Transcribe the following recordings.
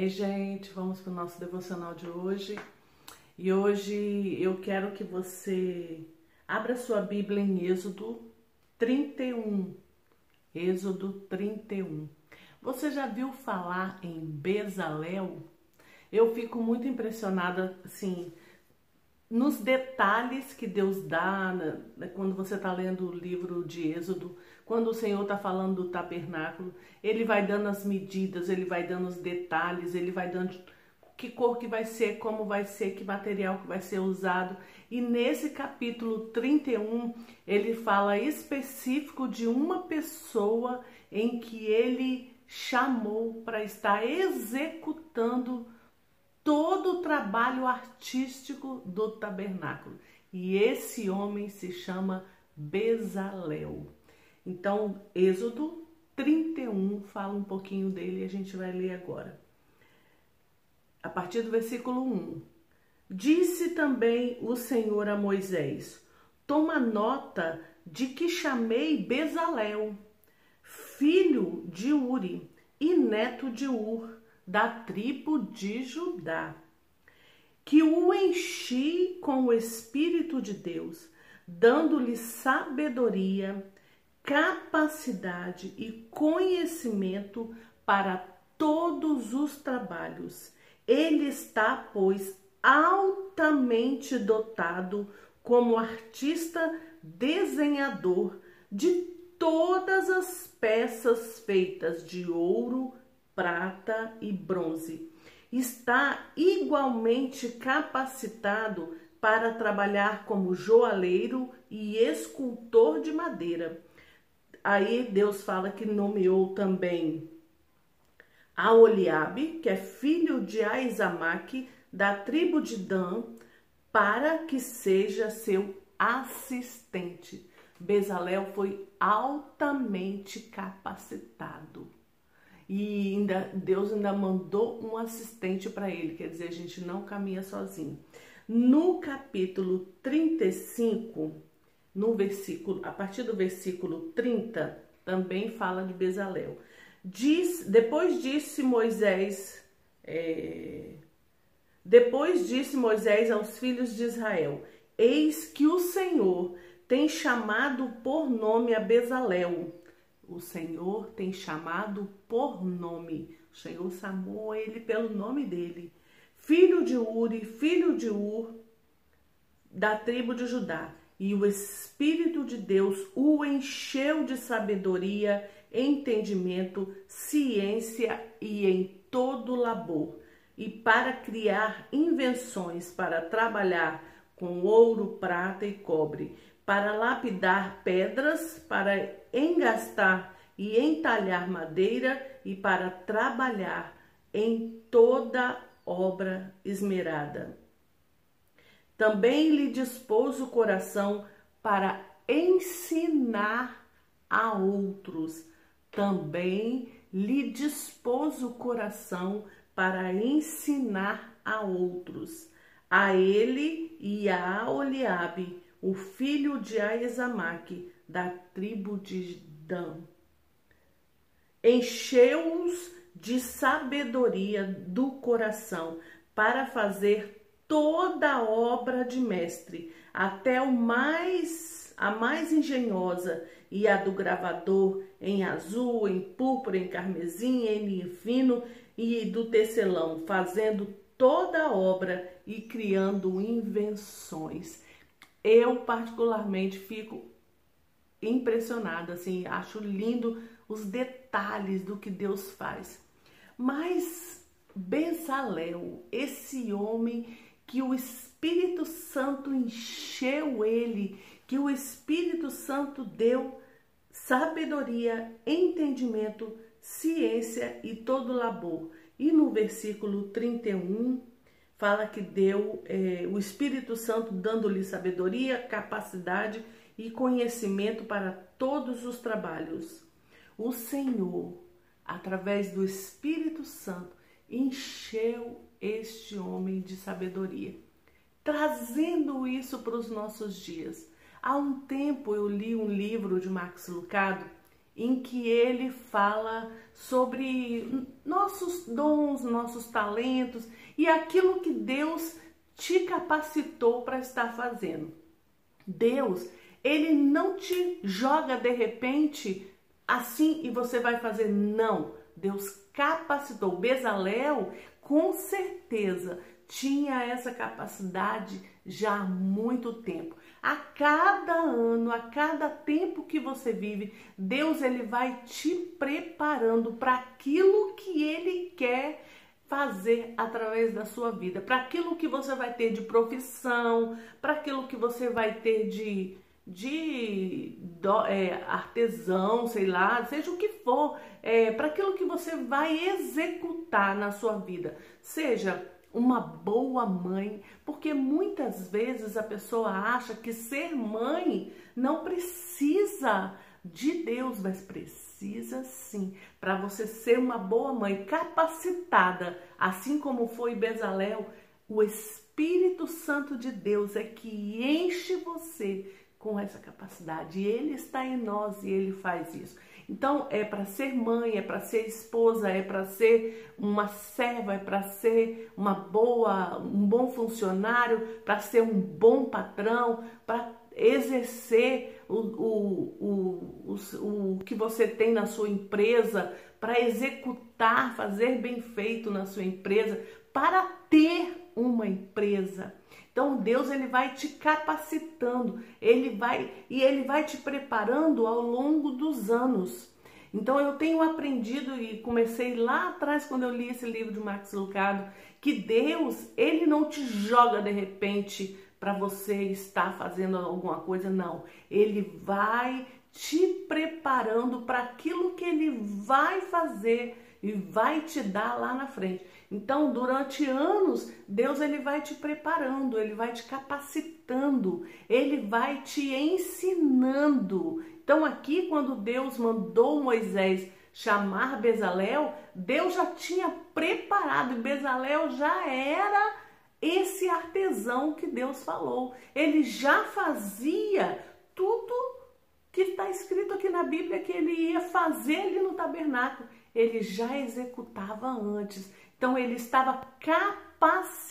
Ei, gente, vamos para o nosso devocional de hoje. E hoje eu quero que você abra sua Bíblia em Êxodo 31. Êxodo 31. Você já viu falar em Bezalel? Eu fico muito impressionada, assim, nos detalhes que Deus dá né, quando você está lendo o livro de Êxodo, quando o Senhor está falando do tabernáculo, Ele vai dando as medidas, Ele vai dando os detalhes, Ele vai dando que cor que vai ser, como vai ser, que material que vai ser usado. E nesse capítulo 31, ele fala específico de uma pessoa em que ele chamou para estar executando todo o trabalho artístico do tabernáculo. E esse homem se chama Bezalel. Então, Êxodo 31 fala um pouquinho dele e a gente vai ler agora. A partir do versículo 1. Disse também o Senhor a Moisés: Toma nota de que chamei Bezalel, filho de Uri e neto de Ur, da tribo de Judá, que o enchi com o Espírito de Deus, dando-lhe sabedoria, capacidade e conhecimento para todos os trabalhos. Ele está, pois, altamente dotado como artista desenhador de todas as peças feitas de ouro, prata e bronze. Está igualmente capacitado para trabalhar como joalheiro e escultor de madeira. Aí Deus fala que nomeou também a Oliabe, que é filho de Aizamaque, da tribo de Dan, para que seja seu assistente. Bezalel foi altamente capacitado e ainda Deus ainda mandou um assistente para ele, quer dizer, a gente não caminha sozinho. No capítulo 35, no versículo, a partir do versículo 30, também fala de Bezalel. Diz, depois disse Moisés, é, depois disse Moisés aos filhos de Israel: Eis que o Senhor tem chamado por nome a Bezalel o Senhor tem chamado por nome. O Senhor chamou ele pelo nome dele. Filho de Uri, filho de Ur, da tribo de Judá. E o Espírito de Deus o encheu de sabedoria, entendimento, ciência e em todo labor, e para criar invenções para trabalhar com ouro, prata e cobre, para lapidar pedras, para engastar e entalhar madeira e para trabalhar em toda obra esmerada. Também lhe dispôs o coração para ensinar a outros. Também lhe dispôs o coração para ensinar a outros. A ele e a Oliabe, o filho de Aizamaque, da tribo de Dan. Encheu-os de sabedoria do coração para fazer toda obra de mestre, até o mais a mais engenhosa e a do gravador em azul, em púrpura, em carmesim, em fino e do tecelão, fazendo toda a obra e criando invenções. Eu, particularmente, fico impressionada, assim, acho lindo os detalhes do que Deus faz. Mas Bezalel, esse homem que o Espírito Santo encheu ele, que o Espírito Santo deu sabedoria, entendimento, ciência e todo labor. E no versículo 31, fala que deu é, o Espírito Santo dando-lhe sabedoria, capacidade e conhecimento para todos os trabalhos. O Senhor, através do Espírito Santo, encheu este homem de sabedoria, trazendo isso para os nossos dias. Há um tempo eu li um livro de Max Lucado em que ele fala sobre nossos dons, nossos talentos e aquilo que Deus te capacitou para estar fazendo. Deus, ele não te joga de repente assim e você vai fazer não. Deus capacitou. Bezalel, com certeza, tinha essa capacidade já há muito tempo. A cada ano, a cada tempo que você vive, Deus ele vai te preparando para aquilo que ele quer fazer através da sua vida, para aquilo que você vai ter de profissão, para aquilo que você vai ter de de do, é, artesão, sei lá, seja o que for, é, para aquilo que você vai executar na sua vida, seja uma boa mãe, porque muitas vezes a pessoa acha que ser mãe não precisa de Deus, mas precisa sim. Para você ser uma boa mãe, capacitada, assim como foi Bezalel, o Espírito Santo de Deus é que enche você com essa capacidade. Ele está em nós e ele faz isso. Então, é para ser mãe, é para ser esposa, é para ser uma serva, é para ser uma boa, um bom funcionário, para ser um bom patrão, para exercer o, o, o, o, o que você tem na sua empresa, para executar, fazer bem feito na sua empresa, para ter uma empresa. Então Deus ele vai te capacitando, ele vai e ele vai te preparando ao longo dos anos. Então eu tenho aprendido e comecei lá atrás quando eu li esse livro de Max Lucado, que Deus, ele não te joga de repente para você estar fazendo alguma coisa, não. Ele vai te preparando para aquilo que ele vai fazer e vai te dar lá na frente. Então, durante anos, Deus ele vai te preparando, ele vai te capacitando, ele vai te ensinando. Então, aqui quando Deus mandou Moisés chamar Bezalel, Deus já tinha preparado e Bezalel já era esse artesão que Deus falou. Ele já fazia tudo que está escrito aqui na Bíblia que ele ia fazer ali no tabernáculo ele já executava antes. Então ele estava capacitado.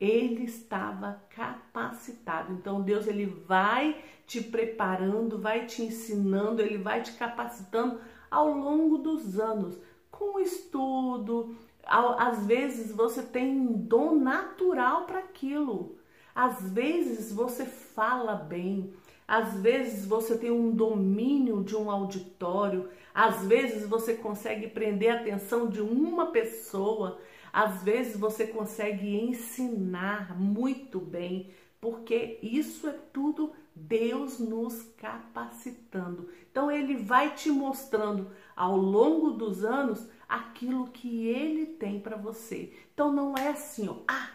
Ele estava capacitado. Então Deus ele vai te preparando, vai te ensinando, ele vai te capacitando ao longo dos anos, com estudo. Às vezes você tem um dom natural para aquilo. Às vezes você fala bem, às vezes você tem um domínio de um auditório, às vezes você consegue prender a atenção de uma pessoa, às vezes você consegue ensinar muito bem, porque isso é tudo Deus nos capacitando. Então ele vai te mostrando ao longo dos anos aquilo que ele tem para você. Então não é assim, ó, ah,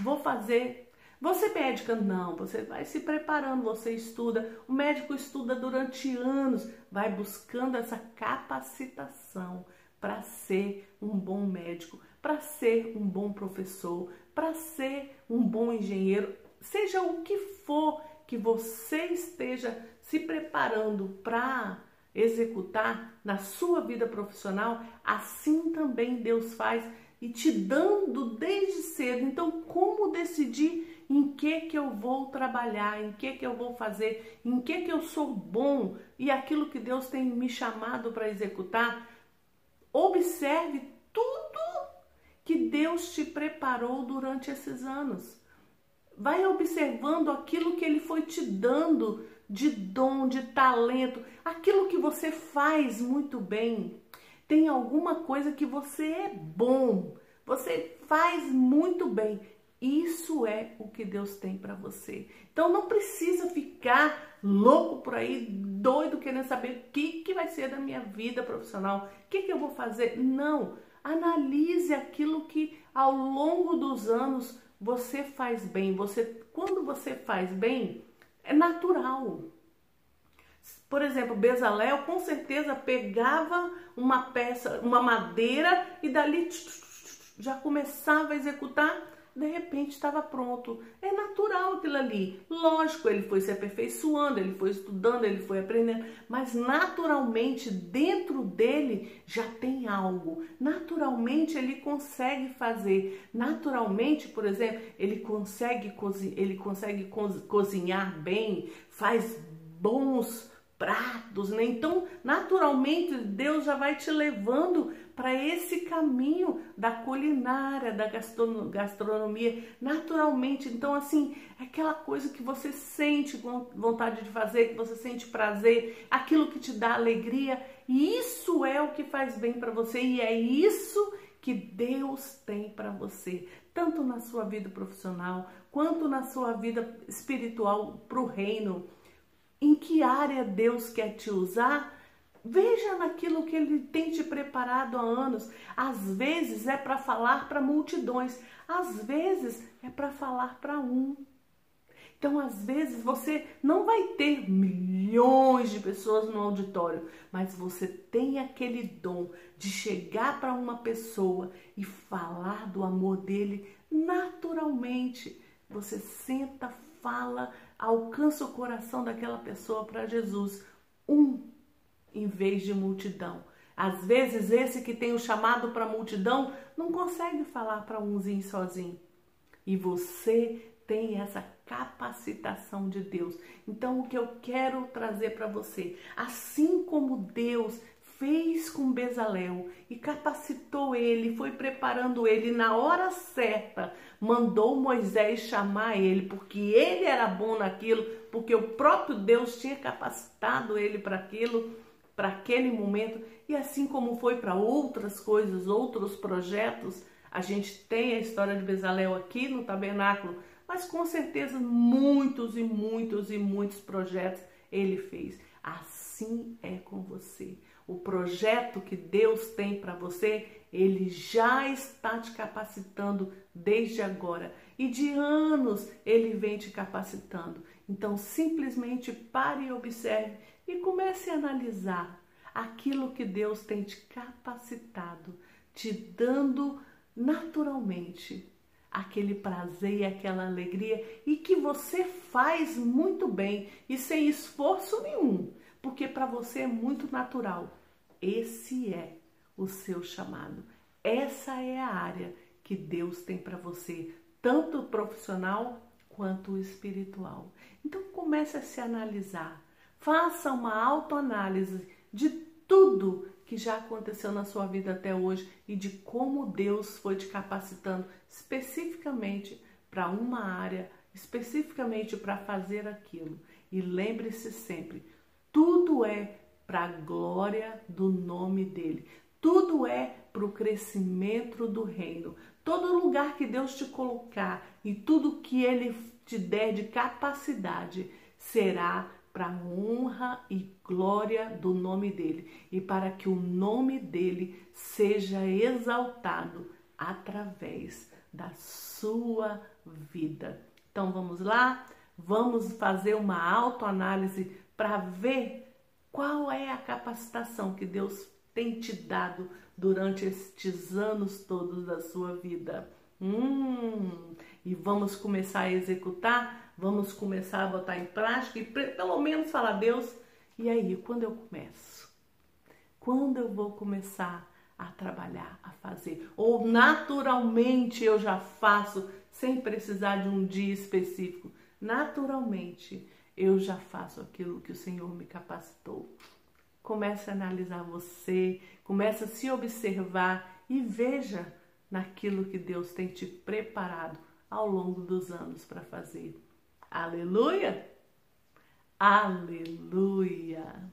vou fazer você médica não, você vai se preparando, você estuda. O médico estuda durante anos, vai buscando essa capacitação para ser um bom médico, para ser um bom professor, para ser um bom engenheiro, seja o que for que você esteja se preparando para executar na sua vida profissional, assim também Deus faz e te dando desde cedo. Então, como decidir em que que eu vou trabalhar, em que que eu vou fazer, em que que eu sou bom e aquilo que Deus tem me chamado para executar. Observe tudo que Deus te preparou durante esses anos. Vai observando aquilo que ele foi te dando de dom, de talento, aquilo que você faz muito bem. Tem alguma coisa que você é bom, você faz muito bem. Isso é o que Deus tem para você. Então não precisa ficar louco por aí, doido, querendo saber o que, que vai ser da minha vida profissional, o que, que eu vou fazer. Não. Analise aquilo que ao longo dos anos você faz bem. Você, quando você faz bem, é natural. Por exemplo, Bezalel com certeza pegava uma peça, uma madeira e dali já começava a executar de repente estava pronto. É natural aquilo ali. Lógico, ele foi se aperfeiçoando, ele foi estudando, ele foi aprendendo, mas naturalmente dentro dele já tem algo. Naturalmente ele consegue fazer. Naturalmente, por exemplo, ele consegue, ele consegue cozinhar bem, faz bons pratos, né? Então, naturalmente, Deus já vai te levando para esse caminho da culinária, da gastronomia, naturalmente. Então, assim, é aquela coisa que você sente vontade de fazer, que você sente prazer, aquilo que te dá alegria, isso é o que faz bem para você, e é isso que Deus tem para você, tanto na sua vida profissional, quanto na sua vida espiritual para o reino. Em que área Deus quer te usar? Veja naquilo que ele tem te preparado há anos. Às vezes é para falar para multidões, às vezes é para falar para um. Então, às vezes você não vai ter milhões de pessoas no auditório, mas você tem aquele dom de chegar para uma pessoa e falar do amor dele naturalmente. Você senta, fala, alcança o coração daquela pessoa para Jesus. Um em vez de multidão. Às vezes, esse que tem o chamado para multidão não consegue falar para umzinho sozinho. E você tem essa capacitação de Deus. Então, o que eu quero trazer para você, assim como Deus fez com Bezalel e capacitou ele, foi preparando ele na hora certa, mandou Moisés chamar ele, porque ele era bom naquilo, porque o próprio Deus tinha capacitado ele para aquilo para aquele momento e assim como foi para outras coisas, outros projetos, a gente tem a história de Bezalel aqui no tabernáculo, mas com certeza muitos e muitos e muitos projetos ele fez. Assim é com você. O projeto que Deus tem para você, ele já está te capacitando desde agora. E de anos ele vem te capacitando. Então simplesmente pare e observe e comece a analisar aquilo que Deus tem te capacitado, te dando naturalmente aquele prazer e aquela alegria e que você faz muito bem e sem esforço nenhum, porque para você é muito natural. Esse é o seu chamado. Essa é a área que Deus tem para você, tanto profissional quanto espiritual. Então comece a se analisar Faça uma autoanálise de tudo que já aconteceu na sua vida até hoje e de como Deus foi te capacitando especificamente para uma área, especificamente para fazer aquilo. E lembre-se sempre, tudo é para a glória do nome dele. Tudo é para o crescimento do reino. Todo lugar que Deus te colocar e tudo que Ele te der de capacidade será para honra e glória do nome dele e para que o nome dele seja exaltado através da sua vida. Então vamos lá, vamos fazer uma autoanálise para ver qual é a capacitação que Deus tem te dado durante estes anos todos da sua vida. Hum, e vamos começar a executar, vamos começar a botar em prática e pelo menos falar Deus. E aí, quando eu começo? Quando eu vou começar a trabalhar, a fazer? Ou naturalmente eu já faço sem precisar de um dia específico? Naturalmente eu já faço aquilo que o Senhor me capacitou. Comece a analisar você, comece a se observar e veja naquilo que Deus tem te preparado ao longo dos anos para fazer. Aleluia! Aleluia!